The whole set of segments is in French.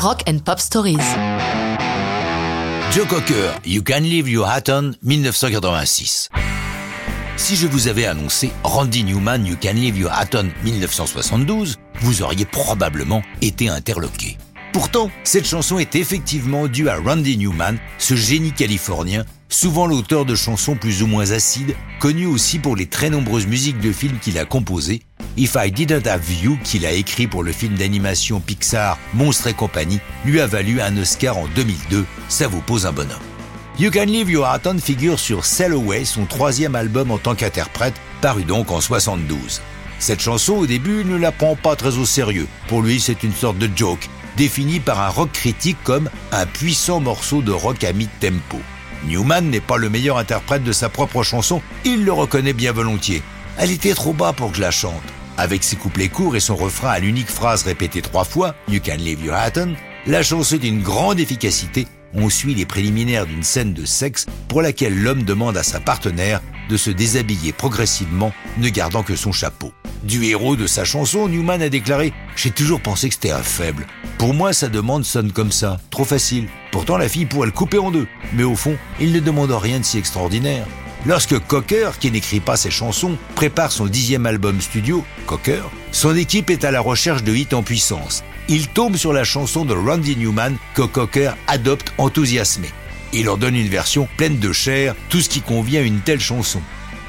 Rock and Pop Stories. Joe Cocker, You Can Leave Your Hat On, 1986. Si je vous avais annoncé Randy Newman, You Can Leave Your Hat On, 1972, vous auriez probablement été interloqué. Pourtant, cette chanson est effectivement due à Randy Newman, ce génie californien souvent l'auteur de chansons plus ou moins acides, connu aussi pour les très nombreuses musiques de films qu'il a composées. If I Didn't Have You, qu'il a écrit pour le film d'animation Pixar Monstres et compagnie, lui a valu un Oscar en 2002. Ça vous pose un bonhomme. You Can Leave Your Heart On figure sur Sail Away, son troisième album en tant qu'interprète, paru donc en 72. Cette chanson, au début, ne la prend pas très au sérieux. Pour lui, c'est une sorte de joke, défini par un rock critique comme un puissant morceau de rock à mi-tempo. Newman n'est pas le meilleur interprète de sa propre chanson, il le reconnaît bien volontiers. Elle était trop bas pour que je la chante. Avec ses couplets courts et son refrain à l'unique phrase répétée trois fois, You can leave your hat on, la chanson est d'une grande efficacité. On suit les préliminaires d'une scène de sexe pour laquelle l'homme demande à sa partenaire de se déshabiller progressivement, ne gardant que son chapeau. Du héros de sa chanson, Newman a déclaré J'ai toujours pensé que c'était un faible. Pour moi, sa demande sonne comme ça, trop facile. Pourtant, la fille pourrait le couper en deux. Mais au fond, il ne demande rien de si extraordinaire. Lorsque Cocker, qui n'écrit pas ses chansons, prépare son dixième album studio, Cocker, son équipe est à la recherche de hits en puissance. Il tombe sur la chanson de Randy Newman que Cocker adopte enthousiasmé. Il leur donne une version pleine de chair, tout ce qui convient à une telle chanson.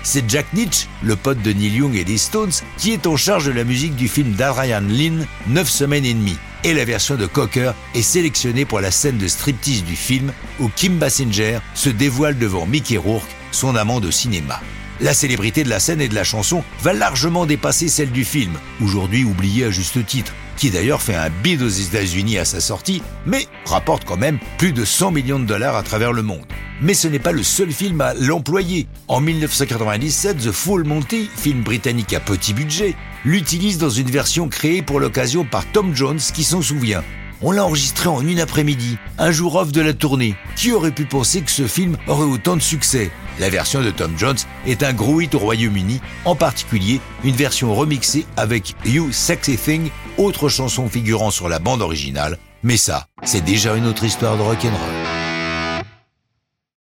C'est Jack Nietzsche, le pote de Neil Young et des Stones, qui est en charge de la musique du film d'Adrian Lynn, 9 semaines et demie. Et la version de Cocker est sélectionnée pour la scène de striptease du film où Kim Basinger se dévoile devant Mickey Rourke, son amant de cinéma. La célébrité de la scène et de la chanson va largement dépasser celle du film, aujourd'hui oubliée à juste titre, qui d'ailleurs fait un bid aux États-Unis à sa sortie, mais rapporte quand même plus de 100 millions de dollars à travers le monde. Mais ce n'est pas le seul film à l'employer. En 1997, The Full Monty, film britannique à petit budget, l'utilise dans une version créée pour l'occasion par Tom Jones qui s'en souvient. On l'a enregistré en une après-midi, un jour off de la tournée. Qui aurait pu penser que ce film aurait autant de succès? La version de Tom Jones est un gros hit au Royaume-Uni, en particulier une version remixée avec You Sexy Thing, autre chanson figurant sur la bande originale. Mais ça, c'est déjà une autre histoire de rock'n'roll.